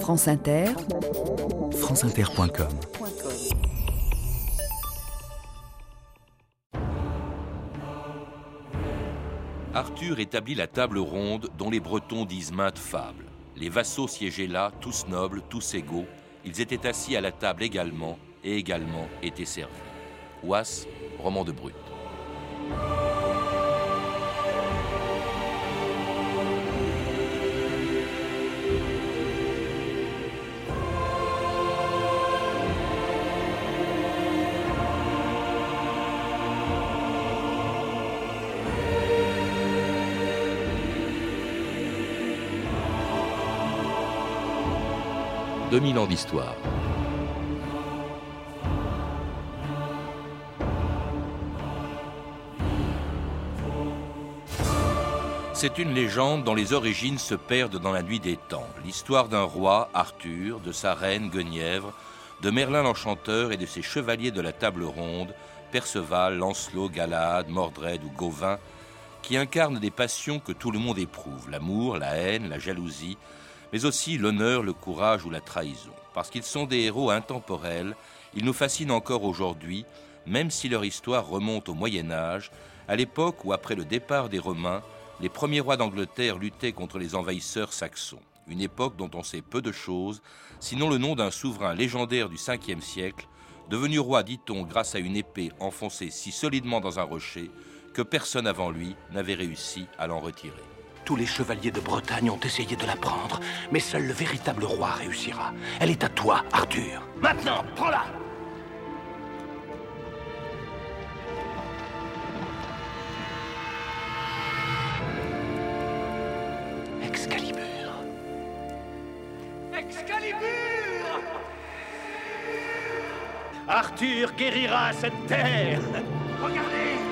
France Inter, franceinter.com Arthur établit la table ronde dont les Bretons disent maintes fables. Les vassaux siégeaient là, tous nobles, tous égaux. Ils étaient assis à la table également et également étaient servis. Ouas, roman de Brut. 2000 ans d'histoire. C'est une légende dont les origines se perdent dans la nuit des temps. L'histoire d'un roi, Arthur, de sa reine, Guenièvre, de Merlin l'Enchanteur et de ses chevaliers de la table ronde, Perceval, Lancelot, Galade, Mordred ou Gauvin, qui incarnent des passions que tout le monde éprouve, l'amour, la haine, la jalousie, mais aussi l'honneur, le courage ou la trahison. Parce qu'ils sont des héros intemporels, ils nous fascinent encore aujourd'hui, même si leur histoire remonte au Moyen Âge, à l'époque où, après le départ des Romains, les premiers rois d'Angleterre luttaient contre les envahisseurs saxons. Une époque dont on sait peu de choses, sinon le nom d'un souverain légendaire du 5e siècle, devenu roi, dit-on, grâce à une épée enfoncée si solidement dans un rocher que personne avant lui n'avait réussi à l'en retirer. Tous les chevaliers de Bretagne ont essayé de la prendre, mais seul le véritable roi réussira. Elle est à toi, Arthur. Maintenant, prends-la Excalibur. Excalibur Arthur guérira cette terre Regardez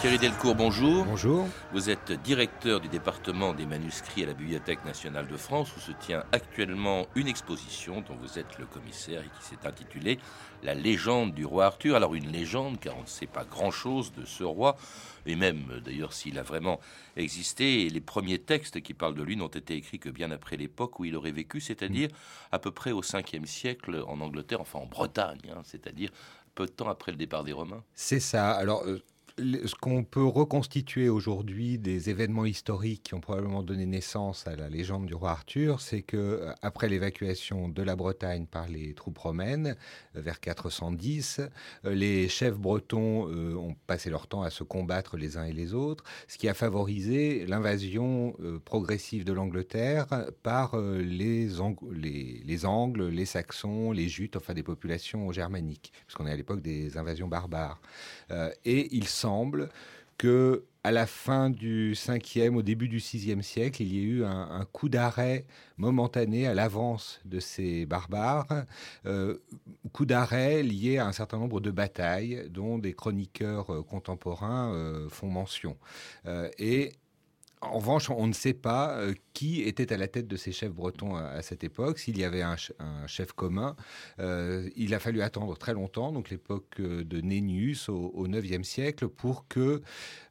Thierry Delcourt, bonjour. Bonjour. Vous êtes directeur du département des manuscrits à la Bibliothèque nationale de France où se tient actuellement une exposition dont vous êtes le commissaire et qui s'est intitulée La légende du roi Arthur. Alors une légende car on ne sait pas grand-chose de ce roi et même d'ailleurs s'il a vraiment existé. les premiers textes qui parlent de lui n'ont été écrits que bien après l'époque où il aurait vécu, c'est-à-dire à peu près au 5e siècle en Angleterre, enfin en Bretagne, hein, c'est-à-dire peu de temps après le départ des Romains. C'est ça. Alors, euh, ce qu'on peut reconstituer aujourd'hui des événements historiques qui ont probablement donné naissance à la légende du roi Arthur, c'est que euh, après l'évacuation de la Bretagne par les troupes romaines euh, vers 410, euh, les chefs bretons ont passé leur temps à se combattre les uns et les autres, ce qui a favorisé l'invasion progressive de l'Angleterre par les, les, les, Angles, les Saxons, les Jutes, enfin des populations germaniques, puisqu'on est à l'époque des invasions barbares. et il semble que à la fin du 5e, au début du 6e siècle, il y a eu un, coup d'arrêt momentané à l'avance de ces barbares, euh, coup d'arrêt lié à un certain nombre de batailles dont des chroniqueurs euh, contemporains euh, font mention. et en revanche, on ne sait pas euh, qui était à la tête de ces chefs bretons à, cette époque. S'il y avait un, chef commun, euh, il a fallu attendre très longtemps, donc l'époque euh, de Nénius au, au 9e siècle, pour que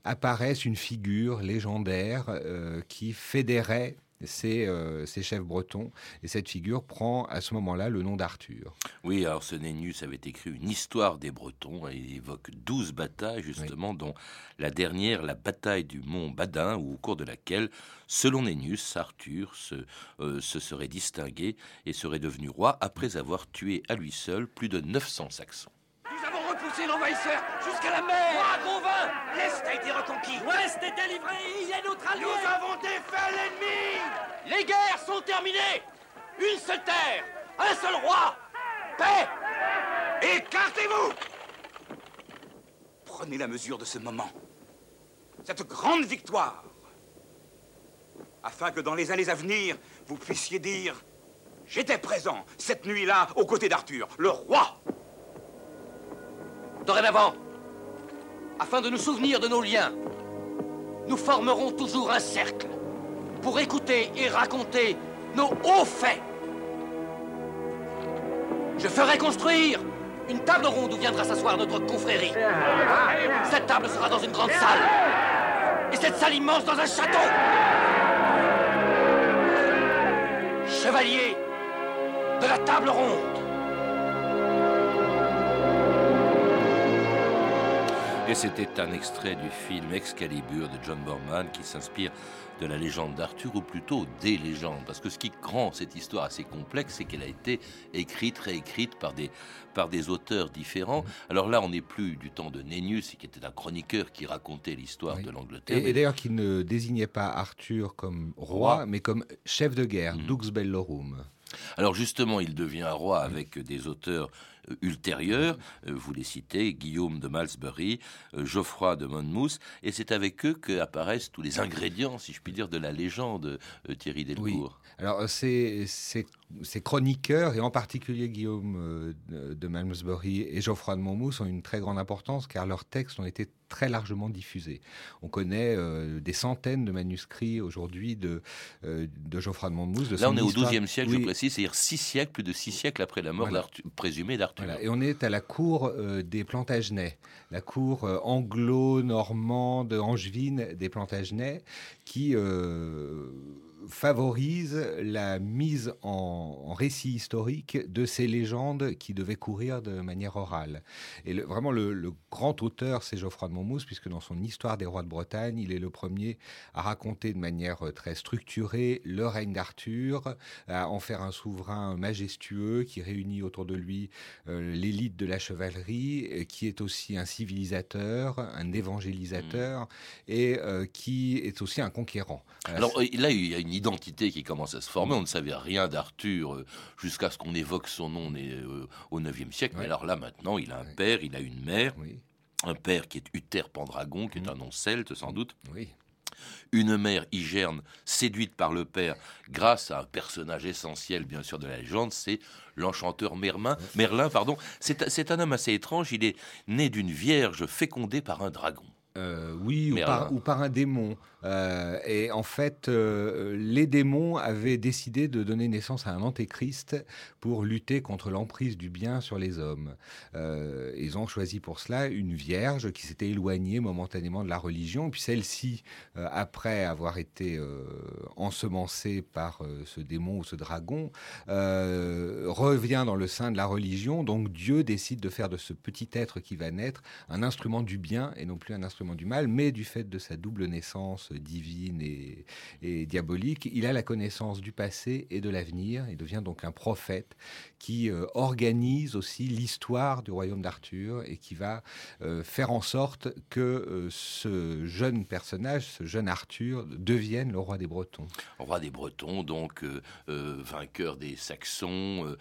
apparaisse une figure légendaire qui fédérait euh, ces, chefs bretons. Et cette figure prend à ce moment-là le nom d'Arthur. Oui, alors ce Nénius avait écrit une histoire des Bretons et il évoque douze batailles, justement, dont la dernière, la bataille du mont Badin, au cours de laquelle, selon Nénius, Arthur se, euh, se serait distingué et serait devenu roi après avoir tué à lui seul plus de 900 Saxons. Nous avons repoussé l'envahisseur jusqu'à la mer. Moi, Gauvin L'Est a été reconquis. L'Ouest est délivré Il est notre allié. Nous avons défait l'ennemi. Les guerres sont terminées. Une seule terre Un seul roi. Paix. Écartez-vous. Prenez la mesure de ce moment. Cette grande victoire. Afin que dans les années à venir, vous puissiez dire J'étais présent cette nuit-là aux côtés d'Arthur, le roi Dorénavant, afin de nous souvenir de nos liens, nous formerons toujours un cercle pour écouter et raconter nos hauts faits. Je ferai construire une table ronde où viendra s'asseoir notre confrérie. Cette table sera dans une grande salle. Et cette salle immense dans un château. Chevalier de la table ronde. Et c'était un extrait du film Excalibur de John Borman qui s'inspire de la légende d'Arthur, ou plutôt des légendes. Parce que ce qui rend cette histoire assez complexe, c'est qu'elle a été écrite, réécrite par des, par des auteurs différents. Alors là, on n'est plus du temps de Nennius, qui était un chroniqueur qui racontait l'histoire de l'Angleterre. Et, d'ailleurs, qui ne désignait pas Arthur comme roi, mais comme chef de guerre, mmh. Dux Bellorum. Alors justement, il devient roi avec des auteurs euh, ultérieurs. Euh, vous les citez, Guillaume de Malmesbury, euh, Geoffroy de Monmouth, et c'est avec eux qu'apparaissent tous les ingrédients, si je puis dire, de la légende Thierry Delcourt. Alors ces, chroniqueurs, et en particulier Guillaume de Malmesbury et Geoffroy de Monmouth, ont une très grande importance car leurs textes ont été très largement diffusés. On connaît des centaines de manuscrits aujourd'hui de, de Geoffroy de Monmouth. Là, on est au XIIe siècle, je précise, c'est-à-dire six siècles, plus de six siècles après la mort présumée d'Arthur. Et on est à la cour euh, des Plantagenets, la cour euh, anglo-normande, angevine des Plantagenets, qui euh, favorise la mise en, récit historique de ces légendes qui devaient courir de manière orale. Et vraiment, le, grand auteur, c'est Geoffroy de Monmouth, puisque dans son Histoire des rois de Bretagne, il est le premier à raconter de manière très structurée le règne d'Arthur, à en faire un souverain majestueux qui réunit autour de lui euh, l'élite de la chevalerie, qui est aussi un civilisateur, un évangélisateur, mmh. et euh, qui est aussi un conquérant. Alors là, il y a une identité qui commence à se former. On ne savait rien d'Arthur euh, jusqu'à ce qu'on évoque son nom euh, au IXe siècle. Mais alors là, maintenant, il a un père, il a une mère. Un père qui est Uther Pendragon, qui est mmh. un nom celte sans doute. Une mère Hygerne, séduite par le père grâce à un personnage essentiel, bien sûr, de la légende, c'est l'enchanteur Merlin. Merlin, pardon. C'est un homme assez étrange. Il est né d'une vierge fécondée par un dragon. Euh, oui, ou par, un démon. Euh, et en fait, euh, les démons avaient décidé de donner naissance à un antéchrist pour lutter contre l'emprise du bien sur les hommes. ils ont choisi pour cela une vierge qui s'était éloignée momentanément de la religion. puis celle-ci, après avoir été ensemencée par ce démon ou ce dragon, revient dans le sein de la religion. Donc Dieu décide de faire de ce petit être qui va naître un instrument du bien et non plus un instrument du mal, mais du fait de sa double naissance divine et, diabolique, il a la connaissance du passé et de l'avenir. Il devient donc un prophète qui euh, organise aussi l'histoire du royaume d'Arthur et qui va euh, faire en sorte que euh, ce jeune personnage, ce jeune Arthur, devienne le roi des Bretons. Roi des Bretons, donc vainqueur des Saxons,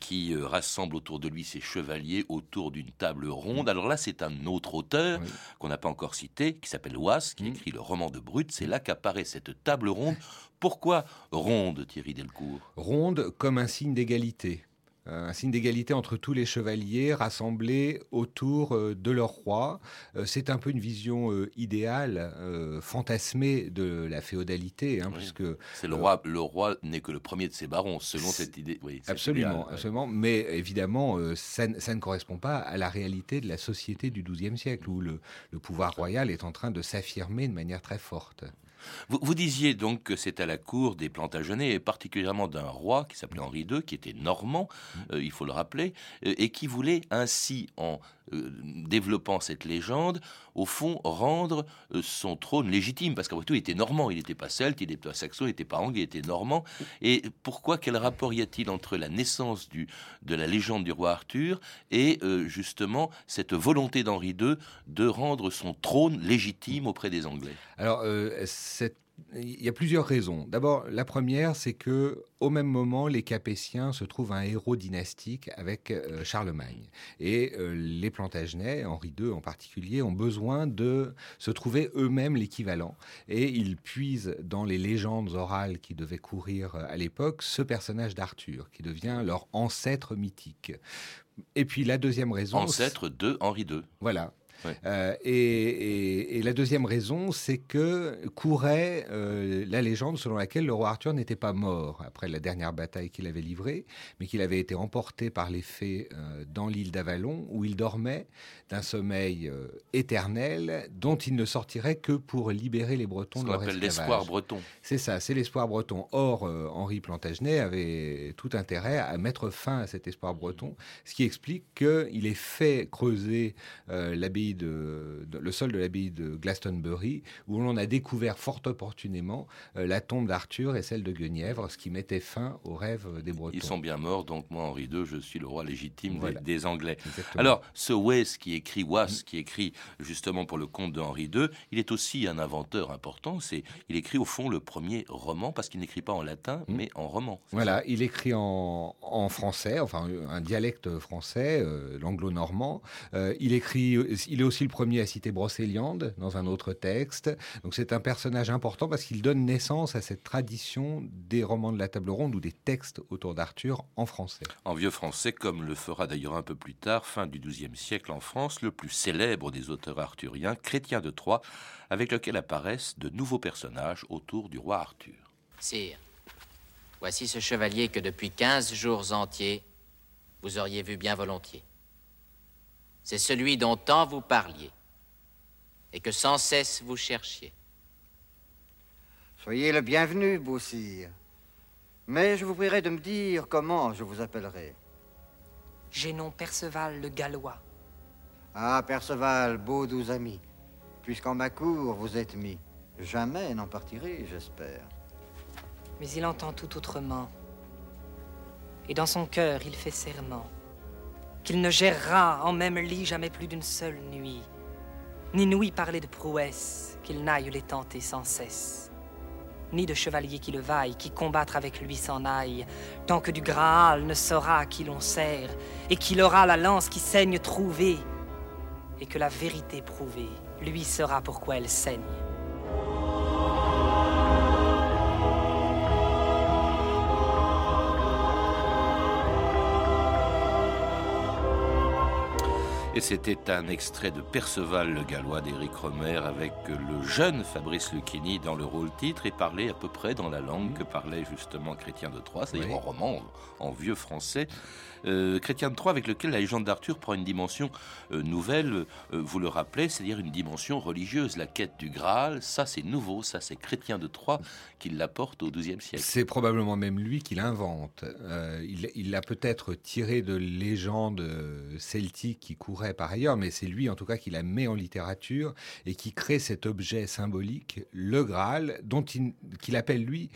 qui rassemble autour de lui ses chevaliers autour d'une table ronde. Alors là, c'est un autre auteur qu'on n'a pas encore cité, qui s'appelle Oise, qui mm. écrit le roman de Brut. C'est là qu'apparaît cette table ronde. Pourquoi ronde, Thierry Delcourt Ronde comme un signe d'égalité. Euh, un signe d'égalité entre tous les chevaliers rassemblés autour euh, de leur roi. Euh, c'est un peu une vision idéale, fantasmée de la féodalité, hein, puisque c'est le roi. Le roi n'est que le premier de ses barons, selon cette idée. Oui, absolument, absolument. Mais évidemment, ça, ne correspond pas à la réalité de la société du XIIe siècle, où le pouvoir royal est en train de s'affirmer de manière très forte. Vous, disiez donc que c'est à la cour des Plantagenets, et particulièrement d'un roi qui s'appelait Henri II, qui était normand, mmh. euh, il faut le rappeler, euh, et qui voulait ainsi, en euh, développant cette légende, au fond, rendre son trône légitime, parce qu'après tout, il était normand, il n'était pas celte, il n'était pas saxon, il n'était pas anglais, il était normand. Et pourquoi, quel rapport y a-t-il entre la naissance du, de la légende du roi Arthur et justement cette volonté d'Henri II de rendre son trône légitime auprès des Anglais? Alors, il y a plusieurs raisons. D'abord, la première, c'est que au même moment, les Capétiens se trouvent un héros dynastique avec euh, Charlemagne. Et euh, les Plantagenets, Henri II en particulier, ont besoin de se trouver eux-mêmes l'équivalent. Et ils puisent dans les légendes orales qui devaient courir euh, à l'époque ce personnage d'Arthur, qui devient leur ancêtre mythique. Et puis la deuxième raison... Ancêtre de Henri II. Voilà. Euh, et, la deuxième raison, c'est que courait euh, la légende selon laquelle le roi Arthur n'était pas mort après la dernière bataille qu'il avait livrée, mais qu'il avait été emporté par les fées euh, dans l'île d'Avalon, où il dormait d'un sommeil éternel dont il ne sortirait que pour libérer les Bretons Ce de leur appelle l'espoir breton. C'est ça, c'est l'espoir breton. Or, Henri Plantagenet avait tout intérêt à mettre fin à cet espoir breton, ce qui explique qu'il ait fait creuser l'abbaye de, le sol de l'abbaye de Glastonbury, où l'on a découvert fort opportunément euh, la tombe d'Arthur et celle de Guenièvre, ce qui mettait fin aux rêves des Bretons. Ils sont bien morts, donc moi, Henri II, je suis le roi légitime des, Anglais. Alors, ce Wes qui écrit, Was, qui écrit justement pour le comte de Henri II, il est aussi un inventeur important. C'est, il écrit au fond le premier roman, parce qu'il n'écrit pas en latin, hmm. mais en roman. Voilà, il écrit en, en, français, enfin un dialecte français, euh, l'anglo-normand. Euh, il écrit, il est aussi le premier à citer Brocéliande dans un autre texte. Donc c'est un personnage important parce qu'il donne naissance à cette tradition des romans de la table ronde ou des textes autour d'Arthur en français. En vieux français, comme le fera d'ailleurs un peu plus tard, fin du XIIe siècle en France, le plus célèbre des auteurs arthuriens, Chrétien de Troyes, avec lequel apparaissent de nouveaux personnages autour du roi Arthur. Sire, voici ce chevalier que depuis quinze jours entiers, vous auriez vu bien volontiers. C'est celui dont tant vous parliez et que sans cesse vous cherchiez. Soyez le bienvenu, beau sire. Mais je vous prierai de me dire comment je vous appellerai. J'ai nom Perceval le Gallois. Ah, Perceval, beau doux ami, puisqu'en ma cour vous êtes mis, jamais n'en partirez, j'espère. Mais il entend tout autrement. Et dans son cœur, il fait serment qu'il ne gérera en même lit jamais plus d'une seule nuit, ni n'ouït parler de prouesse, qu'il n'aille les tenter sans cesse, ni de chevalier qui le vaille, qui combattre avec lui s'en aille, tant que du Graal ne saura qui l'on sert, et qu'il aura la lance qui saigne trouvée, et que la vérité prouvée lui sera pourquoi elle saigne. Et c'était un extrait de Perceval le Gallois d'Éric Romer avec le jeune Fabrice Lucchini dans le rôle titre et parlait à peu près dans la langue que parlait justement Chrétien de Troyes, c'est-à-dire en roman, en vieux français. Euh, Chrétien de Troyes avec lequel la légende d'Arthur prend une dimension euh, nouvelle, euh, vous le rappelez, c'est-à-dire une dimension religieuse, la quête du Graal, ça c'est nouveau, ça c'est Chrétien de Troyes qui l'apporte au XIIe siècle. C'est probablement même lui qui l'invente. il l'a peut-être tiré de légendes celtiques qui couraient par ailleurs, mais c'est lui en tout cas qui la met en littérature et qui crée cet objet symbolique, le Graal, dont qu'il appelle lui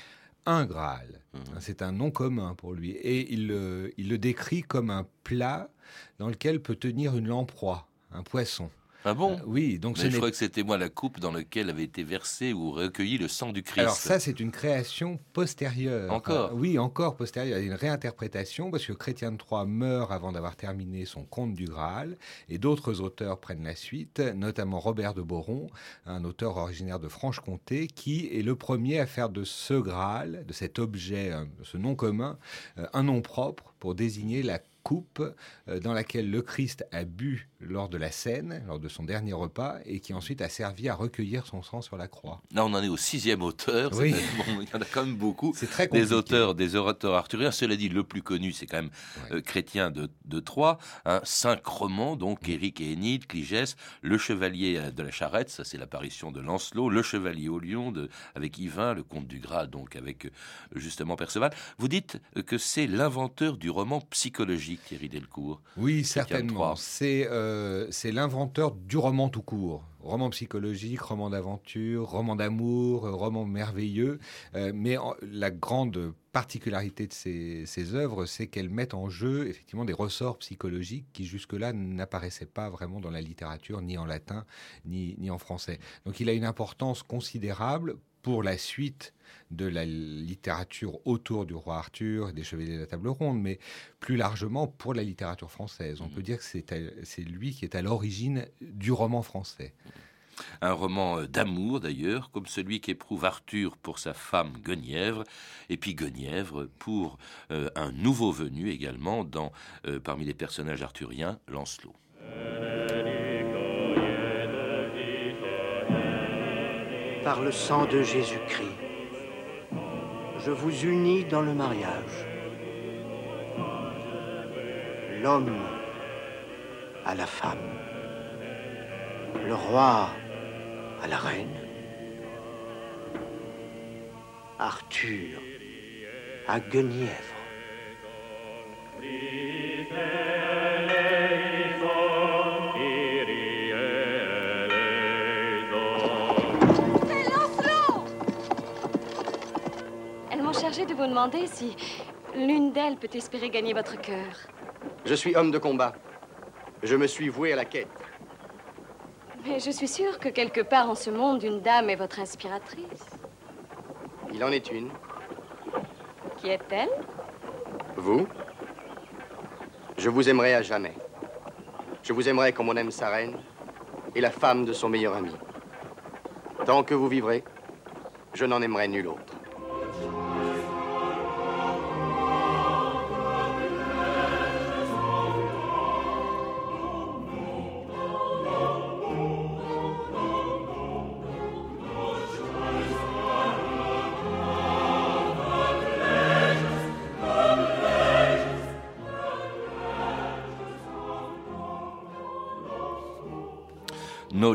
un Graal. Mmh. C'est un nom commun pour lui. Et il, il le décrit comme un plat dans lequel peut tenir une lamproie, un poisson. Ah bon euh, Oui, donc je crois que c'était moi la coupe dans laquelle avait été versé ou recueilli le sang du Christ. Alors ça, c'est une création postérieure. Encore Oui, encore postérieure. Il y a une réinterprétation parce que Chrétien de Troyes meurt avant d'avoir terminé son conte du Graal et d'autres auteurs prennent la suite, notamment Robert de Boron, un auteur originaire de Franche-Comté, qui est le premier à faire de ce Graal, de cet objet, euh, ce nom commun, euh, un nom propre pour désigner la coupe euh, dans laquelle le Christ a bu lors de la scène, lors de son dernier repas, et qui ensuite a servi à recueillir son sang sur la croix. Là, on en est au sixième auteur. il y en a quand même beaucoup. C'est très Des auteurs, des orateurs arthuriens. Cela dit, le plus connu, c'est quand même euh, Chrétien de, de Troyes. Hein, cinq romans, donc Éric et Énide, Cligès, Le Chevalier de la Charrette, ça c'est l'apparition de Lancelot, Le Chevalier au Lion de, avec Yvain, Le Comte du Gras, donc avec euh, justement Perceval. Vous dites que c'est l'inventeur du roman psychologique Thierry Delcourt. Oui, certainement. Euh, c'est l'inventeur du roman tout court. Roman psychologique, roman d'aventure, roman d'amour, euh, roman merveilleux. Euh, mais la grande particularité de ces, ces œuvres, c'est qu'elles mettent en jeu effectivement des ressorts psychologiques qui jusque-là n'apparaissaient pas vraiment dans la littérature, ni en latin, ni, ni en français. Donc il a une importance considérable pour la suite de la littérature autour du roi Arthur et des chevaliers de la table ronde, mais plus largement pour la littérature française. On mmh. peut dire que c'est lui qui est à l'origine du roman français. Un roman euh, d'amour d'ailleurs, comme celui qu'éprouve Arthur pour sa femme Guenièvre, et puis Guenièvre pour euh, un nouveau venu également dans, euh, parmi les personnages arthuriens, Lancelot. Par le sang de Jésus-Christ, je vous unis dans le mariage. L'homme à la femme, le roi à la reine, Arthur à Guenièvre. De vous demander si l'une d'elles peut espérer gagner votre cœur. Je suis homme de combat. Je me suis voué à la quête. Mais je suis sûre que quelque part en ce monde, une dame est votre inspiratrice. Il en est une. Qui est-elle? Vous? Je vous aimerai à jamais. Je vous aimerai comme on aime sa reine et la femme de son meilleur ami. Tant que vous vivrez, je n'en aimerai nul autre.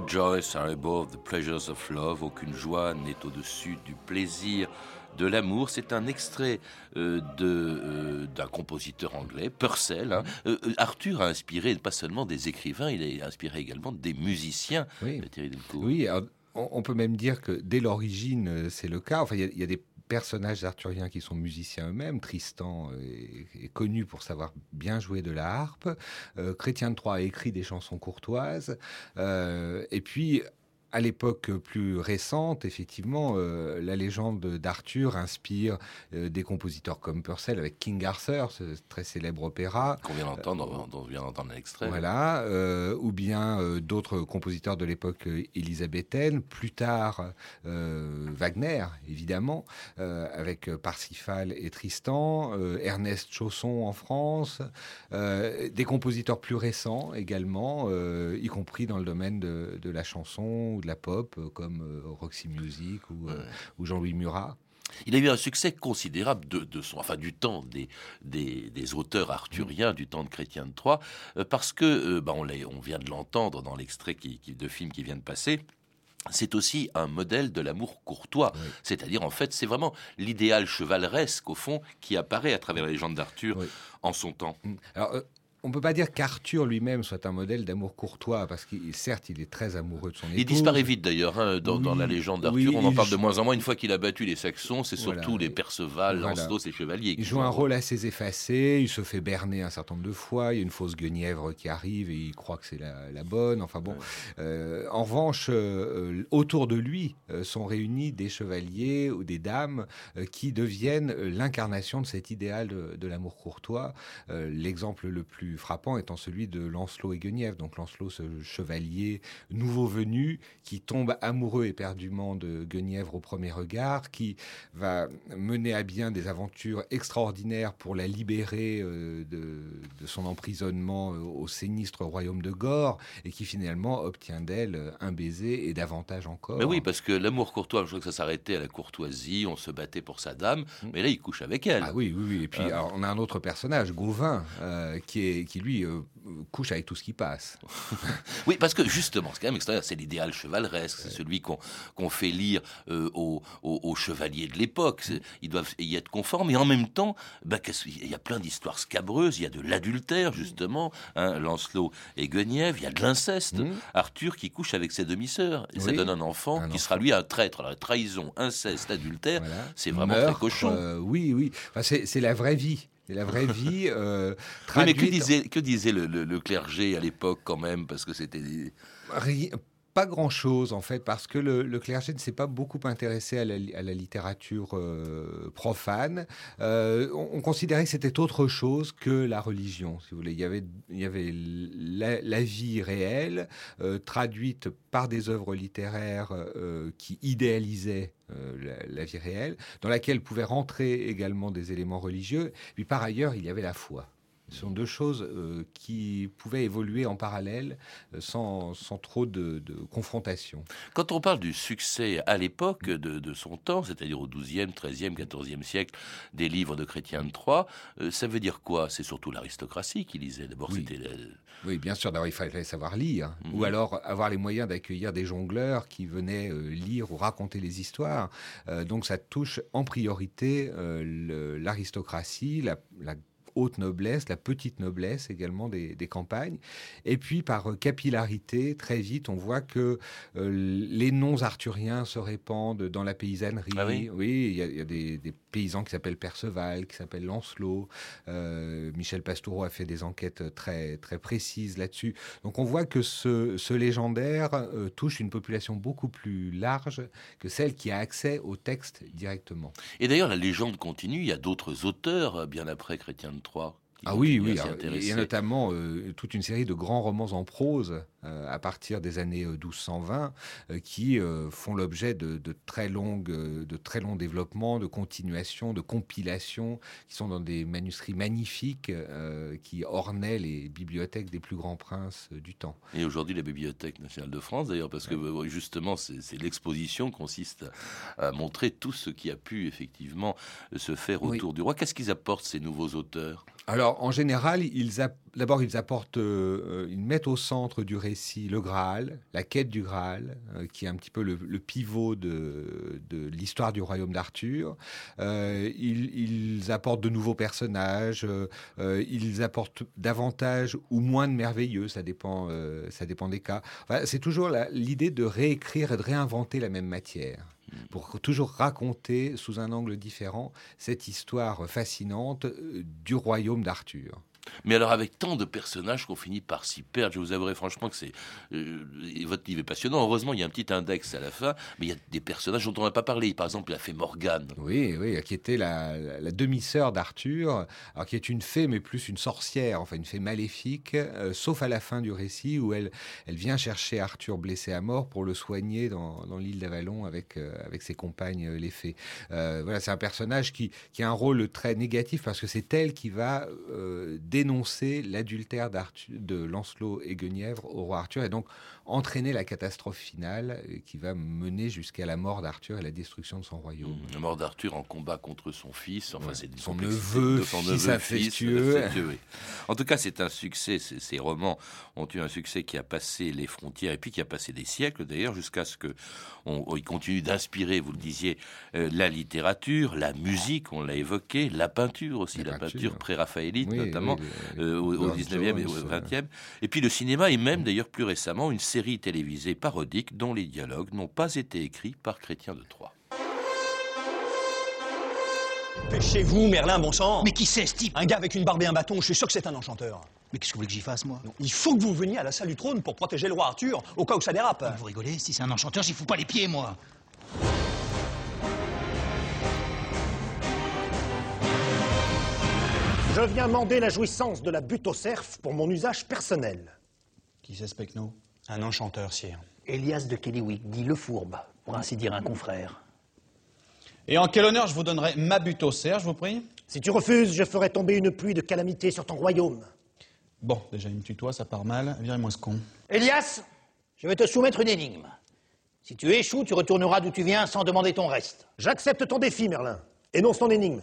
Joys are above the pleasures of love. Aucune joie n'est au-dessus du plaisir de l'amour. C'est un extrait euh, de, euh, d'un compositeur anglais, Purcell. hein. Euh, euh, Arthur a inspiré pas seulement des écrivains, il a inspiré également des musiciens. Oui. Thierry Delcourt. Oui, alors, on, peut même dire que dès l'origine, c'est le cas. Enfin, il y a- il y, a des personnages arthuriens qui sont musiciens eux-mêmes. Tristan est, est connu pour savoir bien jouer de la harpe. Euh, Chrétien de Troyes a écrit des chansons courtoises. Euh, et puis, à l'époque plus récente, effectivement, euh, la légende d'Arthur inspire euh, des compositeurs comme Purcell avec King Arthur, ce très célèbre opéra. Qu'on vient d'entendre, dont on vient d'entendre un extrait. Voilà, euh, ou bien d'autres compositeurs de l'époque élisabéthaine, plus tard Wagner, évidemment, avec Parsifal et Tristan, Ernest Chausson en France, des compositeurs plus récents également, y compris dans le domaine de, de la chanson ou de la pop, euh, comme euh, Roxy Music ou, euh, ou Jean-Louis Murat. Il a eu un succès considérable de, de son, enfin, du temps des, des, des auteurs arthuriens, du temps de Chrétien de Troyes, euh, parce que, euh, bah, on, on vient de l'entendre dans l'extrait qui, qui- de film qui vient de passer. C'est aussi un modèle de l'amour courtois. C'est-à-dire, en fait, c'est vraiment l'idéal chevaleresque, au fond, qui apparaît à travers la légende d'Arthur en son temps. Alors, euh, on ne peut pas dire qu'Arthur lui-même soit un modèle d'amour courtois, parce qu'il, certes, il est très amoureux de son épouse. Il disparaît vite d'ailleurs hein, dans, la légende d'Arthur. oui, on en parle de moins en moins. Une fois qu'il a battu les Saxons, c'est Voilà. surtout les Perceval, Voilà. Lancelot, ces chevaliers. qui Il joue un rôle assez effacé, il se fait berner un certain nombre de fois, il y a une fausse guenièvre qui arrive et il croit que c'est la, la bonne. Enfin bon, Euh, en revanche, euh, euh, autour de lui euh, sont réunis des chevaliers ou des dames qui deviennent l'incarnation de cet idéal de, de l'amour courtois. L'exemple le plus frappant étant celui de Lancelot et Guenièvre. Donc Lancelot, ce chevalier nouveau venu qui tombe amoureux éperdument de Guenièvre au premier regard, qui va mener à bien des aventures extraordinaires pour la libérer euh, de, de son emprisonnement euh, au sinistre royaume de Gore, et qui finalement obtient d'elle euh, un baiser et davantage encore. Mais oui, parce que l'amour courtois, je crois que ça s'arrêtait à la courtoisie, on se battait pour sa dame, mais là, il couche avec elle. Mm. Ah oui, oui, oui. Et puis, Ah. alors, on a un autre personnage, Gauvin, euh, qui, est, qui lui euh, couche avec tout ce qui passe. Oui, parce que justement, c'est quand même extraordinaire, c'est l'idéal chevaleresque, c'est celui qu'on fait lire euh, aux, aux- aux chevaliers de l'époque. Ils doivent y être conformes, et en même temps, bah, il y a plein d'histoires scabreuses, il y a de l'adultère, justement, hein, Lancelot et Guenièvre, il y a de l'inceste, Arthur qui couche avec ses demi-sœurs, et ça donne un enfant qui sera lui un traître. Alors, trahison, inceste, adultère, c'est vraiment Meurtre, très cochon. euh, oui, oui. Enfin, c'est la vraie vie. C'est la vraie vie. euh, Oui, mais que disait, que disait le, le- le clergé à l'époque quand même Parce que c'était... Pas grand-chose en fait, parce que le, le clergé ne s'est pas beaucoup intéressé à la, littérature euh, profane. Euh, on, on considérait que c'était autre chose que la religion, si vous voulez. Il y avait, la, vie réelle, euh, traduite par des œuvres littéraires qui idéalisaient la, la vie réelle, dans laquelle pouvaient rentrer également des éléments religieux. Puis par ailleurs, il y avait la foi. Ce sont deux choses euh, qui pouvaient évoluer en parallèle euh, sans, sans, trop de, de, confrontation. Quand on parle du succès à l'époque de, de, son temps, c'est-à-dire au XIIe, XIIIe, XIVe siècle, des livres de Chrétien de Troyes, euh, ça veut dire quoi? C'est surtout l'aristocratie qui lisait. D'abord, oui. c'était. Oui, bien sûr. D'abord, il fallait savoir lire, -hmm. ou alors avoir les moyens d'accueillir des jongleurs qui venaient euh, lire ou raconter les histoires. Donc, ça touche en priorité l'aristocratie, la, la haute noblesse, la petite noblesse également des, des, campagnes. Et puis par capillarité, très vite, on voit que euh, les noms arthuriens se répandent dans la paysannerie. Ah oui, oui, il y a, il y a des, des, paysans qui s'appellent Perceval, qui s'appellent Lancelot. Euh, Michel Pastoureau a fait des enquêtes très, très précises là-dessus. Donc on voit que ce, ce légendaire euh, touche une population beaucoup plus large que celle qui a accès au texte directement. Et d'ailleurs, la légende continue. Il y a d'autres auteurs, bien après Chrétien de Ah oui, oui. Alors, il y a notamment euh, toute une série de grands romans en prose à partir des années 1220 euh, qui euh, font l'objet de, de, très longues, de très longs développements, de continuations, de compilations, qui sont dans des manuscrits magnifiques euh, qui ornaient les bibliothèques des plus grands princes du temps. Et aujourd'hui, la Bibliothèque nationale de France, d'ailleurs, parce que ouais. justement, c'est l'exposition consiste à montrer tout ce qui a pu effectivement se faire autour oui. du roi. Qu'est-ce qu'ils apportent ces nouveaux auteurs? Alors, en général, ils d'abord, ils apportent, euh, ils mettent au centre du récit le Graal, la quête du Graal, euh, qui est un petit peu le, pivot de, l'histoire du royaume d'Arthur. Euh, ils, apportent de nouveaux personnages, euh, ils apportent davantage ou moins de merveilleux, ça dépend, euh, ça dépend des cas. C'est toujours l'idée de réécrire et de réinventer la même matière pour toujours raconter sous un angle différent cette histoire fascinante euh, du royaume d'Arthur. Mais alors avec tant de personnages qu'on finit par s'y perdre, je vous avouerai franchement que c'est euh, votre livre est passionnant. Heureusement, il y a un petit index à la fin, mais il y a des personnages dont on n'a pas parlé. Par exemple, la fée Morgane. Oui, oui, qui était la, demi-sœur d'Arthur, alors qui est une fée, mais plus une sorcière, enfin une fée maléfique, euh, sauf à la fin du récit où elle, vient chercher Arthur blessé à mort pour le soigner dans, l'île d'Avalon avec, euh, avec ses compagnes les fées. Voilà, c'est un personnage qui, qui a un rôle très négatif parce que c'est elle qui va dénoncer l'adultère de Lancelot et Guenièvre au roi Arthur et donc entraîner la catastrophe finale qui va mener jusqu'à la mort d'Arthur et la destruction de son royaume. Mmh, la mort d'Arthur en combat contre son fils, enfin ouais. c'est son neveu, de son fils neveu, affectueux. Fils, oui. En tout cas, c'est un succès. Ces romans ont eu un succès qui a passé les frontières et puis qui a passé des siècles d'ailleurs jusqu'à ce que on, on continue d'inspirer, vous le disiez, euh, la littérature, la musique, on l'a évoqué, la peinture aussi, la, la peinture, peinture pré-raphaélite oui, notamment oui, euh, au, au 19e et au 20e, et puis le cinéma et même d'ailleurs plus récemment une série télévisée parodique dont les dialogues n'ont pas été écrits par Chrétien de Troyes. Pêchez-vous, Merlin, bon sang Mais qui c'est, ce type? Un gars avec une barbe et un bâton, je suis sûr que c'est un enchanteur. Mais qu'est-ce que vous voulez que j'y fasse, moi? Non, Il faut que vous veniez à la salle du trône pour protéger le roi Arthur, au cas où ça dérape. Vous rigolez Si c'est un enchanteur, j'y fous pas les pieds, moi Je viens mander la jouissance de la butte au cerf pour mon usage personnel. Qui c'est ce pecno Un enchanteur, sire. Elias de Kellywick, dit le fourbe, pour ainsi dire un confrère. Et en quel honneur je vous donnerai ma butte au cerf, je vous prie? Si tu refuses, je ferai tomber une pluie de calamité sur ton royaume. Bon, déjà, il me tutoie, ça part mal. Virez-moi ce con. Elias, je vais te soumettre une énigme. Si tu échoues, tu retourneras d'où tu viens sans demander ton reste. J'accepte ton défi, Merlin. Énonce ton énigme.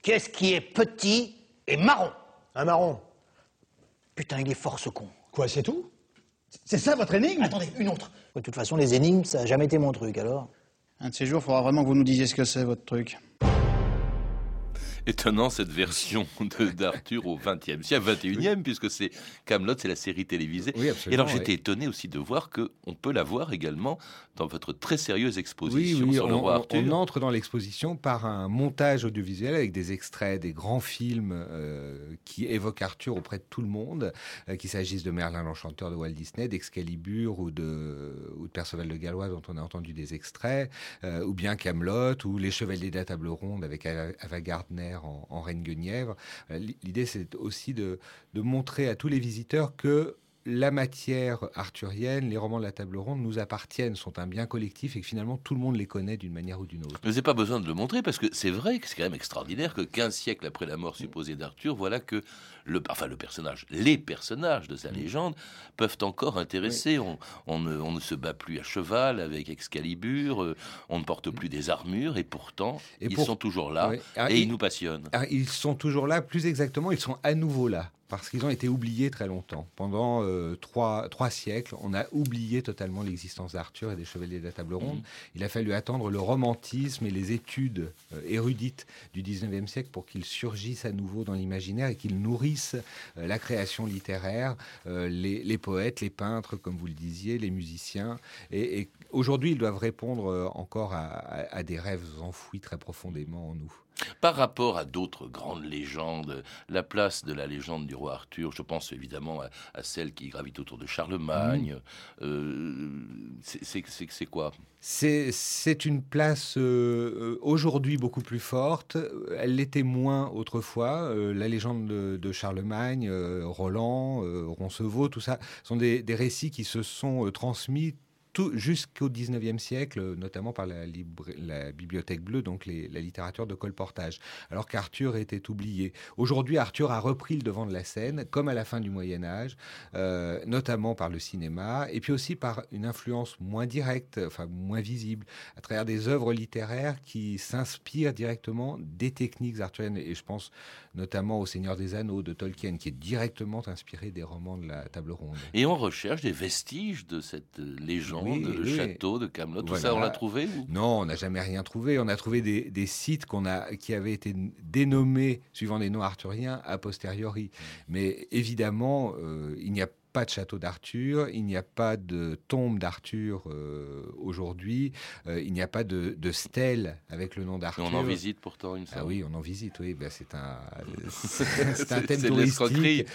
Qu'est-ce qui est petit et marron Un marron. Putain, il est fort ce con. Quoi, c'est tout? C'est ça votre énigme? Attendez, une autre. De toute façon, les énigmes, ça n'a jamais été mon truc, alors Un de ces jours, il faudra vraiment que vous nous disiez ce que c'est, votre truc étonnant cette version d'Arthur au 20e siècle, 21e, puisque c'est Camelot, c'est la série télévisée. Oui, et alors j'étais oui. étonné aussi de voir qu'on peut la voir également dans votre très sérieuse exposition oui, sur on, le roi Arthur. On entre dans l'exposition par un montage audiovisuel avec des extraits, des grands films euh, qui évoquent Arthur auprès de tout le monde, euh, qu'il s'agisse de Merlin l'Enchanteur de Walt Disney, d'Excalibur ou de, ou de Perceval de Gallois dont on a entendu des extraits, euh, ou bien Camelot ou Les Chevaliers de la Table Ronde avec Ava Gardner en, en Reine Guenièvre. L'idée, c'est aussi de, montrer à tous les visiteurs que la matière arthurienne, les romans de la table ronde nous appartiennent, sont un bien collectif et que finalement tout le monde les connaît d'une manière ou d'une autre. Vous n'avez pas besoin de le montrer parce que c'est vrai que c'est quand même extraordinaire que 15 siècles après la mort supposée d'Arthur, voilà que le, enfin le personnage, les personnages de sa légende peuvent encore intéresser. On, ne, se bat plus à cheval avec Excalibur, euh, on ne porte plus des armures et pourtant ils sont toujours là ah, et ils nous passionnent. Ah, ils sont toujours là, plus exactement, ils sont à nouveau là parce qu'ils ont été oubliés très longtemps. Pendant euh, trois, trois, siècles, on a oublié totalement l'existence d'Arthur et des chevaliers de la table ronde. Mhm. Il a fallu attendre le romantisme et les études euh, érudites du 19e siècle pour qu'ils surgissent à nouveau dans l'imaginaire et qu'ils nourrissent euh, la création littéraire, les, poètes, les peintres, comme vous le disiez, les musiciens. Et, aujourd'hui, ils doivent répondre encore à des rêves enfouis très profondément en nous. Par rapport à d'autres grandes légendes, la place de la légende du roi Arthur, je pense évidemment à, celle qui gravite autour de Charlemagne. Mmh. Euh, c'est quoi? C'est une place euh, aujourd'hui beaucoup plus forte. Elle l'était moins autrefois. Euh, la légende de, Charlemagne, Roland, Roncevaux, tout ça sont des, des, récits qui se sont transmis jusqu'au 19e siècle, notamment par la, Bibliothèque bleue, donc la littérature de colportage, alors qu'Arthur était oublié. Aujourd'hui, Arthur a repris le devant de la scène, comme à la fin du Moyen Âge, euh, notamment par le cinéma, et puis aussi par une influence moins directe, enfin moins visible, à travers des œuvres littéraires qui s'inspirent directement des techniques arthuriennes. Et je pense notamment au Seigneur des Anneaux de Tolkien, qui est directement inspiré des romans de la Table Ronde. Et on recherche des vestiges de cette légende de le château de Camelot. Tout ça, on l'a trouvé Non, on n'a jamais rien trouvé. On a trouvé des, sites qu'on a, qui avaient été dénommés suivant des noms arthuriens a posteriori. Mais évidemment, euh, il n'y a pas de château d'Arthur, il n'y a pas de tombe d'Arthur euh, aujourd'hui, euh, il n'y a pas de, stèle avec le nom d'Arthur. On en visite pourtant une fois. Ah oui, on en visite, oui. Ben, c'est un, c'est un thème touristique.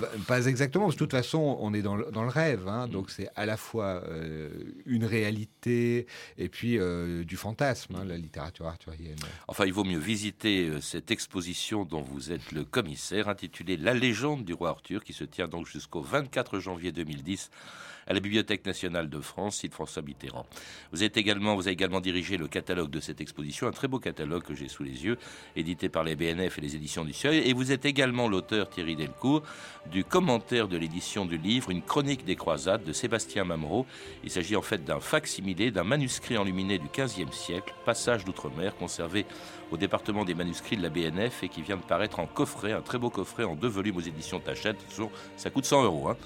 Bah, pas exactement, parce que de toute façon, on est dans le, dans le rêve. Hein, mm. Donc c'est à la fois euh, une réalité et puis du fantasme, hein, la littérature arthurienne. Enfin, il vaut mieux visiter cette exposition dont vous êtes le commissaire, intitulée La légende du roi Arthur, qui se tient donc jusqu'au 24 janvier 2010 à la Bibliothèque nationale de France, site François Mitterrand. Vous, êtes également, vous avez également dirigé le catalogue de cette exposition, un très beau catalogue que j'ai sous les yeux, édité par les BNF et les éditions du Seuil. Et vous êtes également l'auteur, Thierry Delcourt, du commentaire de l'édition du livre Une chronique des croisades de Sébastien Mamreau. Il s'agit en fait d'un fac-similé d'un manuscrit enluminé du XVe siècle, passage d'outre-mer, conservé au département des manuscrits de la BNF et qui vient de paraître en coffret, un très beau coffret en deux volumes aux éditions Tachette. Ça coûte 100 euros. Hein.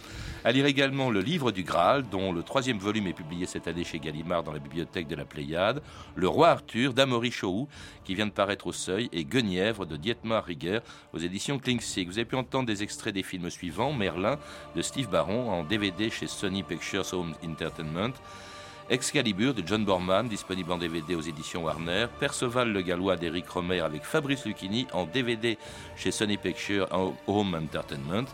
À lire également le livre du Graal, dont le troisième volume est publié cette année chez Gallimard dans la bibliothèque de la Pléiade, Le Roi Arthur d'Amaury Chou, qui vient de paraître au Seuil, et Guenièvre de Dietmar Rieger aux éditions Klingsig. Vous avez pu entendre des extraits des films suivants Merlin de Steve Barron en DVD chez Sony Pictures Home Entertainment. Excalibur de John Borman, disponible en DVD aux éditions Warner. Perceval le Gallois d'Eric Romer avec Fabrice Lucchini en DVD chez Sony Pictures Home Entertainment.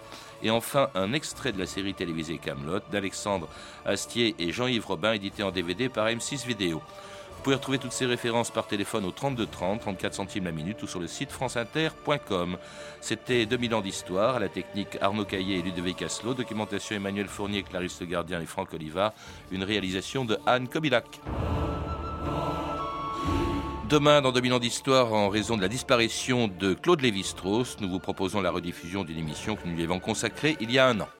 Et enfin, un extrait de la série télévisée Camelot d'Alexandre Astier et Jean-Yves Robin, édité en DVD par M6 Vidéo. Vous pouvez retrouver toutes ces références par téléphone au 32 30, 34 centimes la minute ou sur le site franceinter.com. C'était 2000 ans d'histoire, à la technique Arnaud Caillé et Ludovic Asselot, documentation Emmanuel Fournier, Clarisse Le Gardien et Franck Oliva, une réalisation de Anne Kobilac. Demain, dans 2000 ans d'histoire, en raison de la disparition de Claude Lévi-Strauss, nous vous proposons la rediffusion d'une émission que nous lui avons consacrée il y a un an.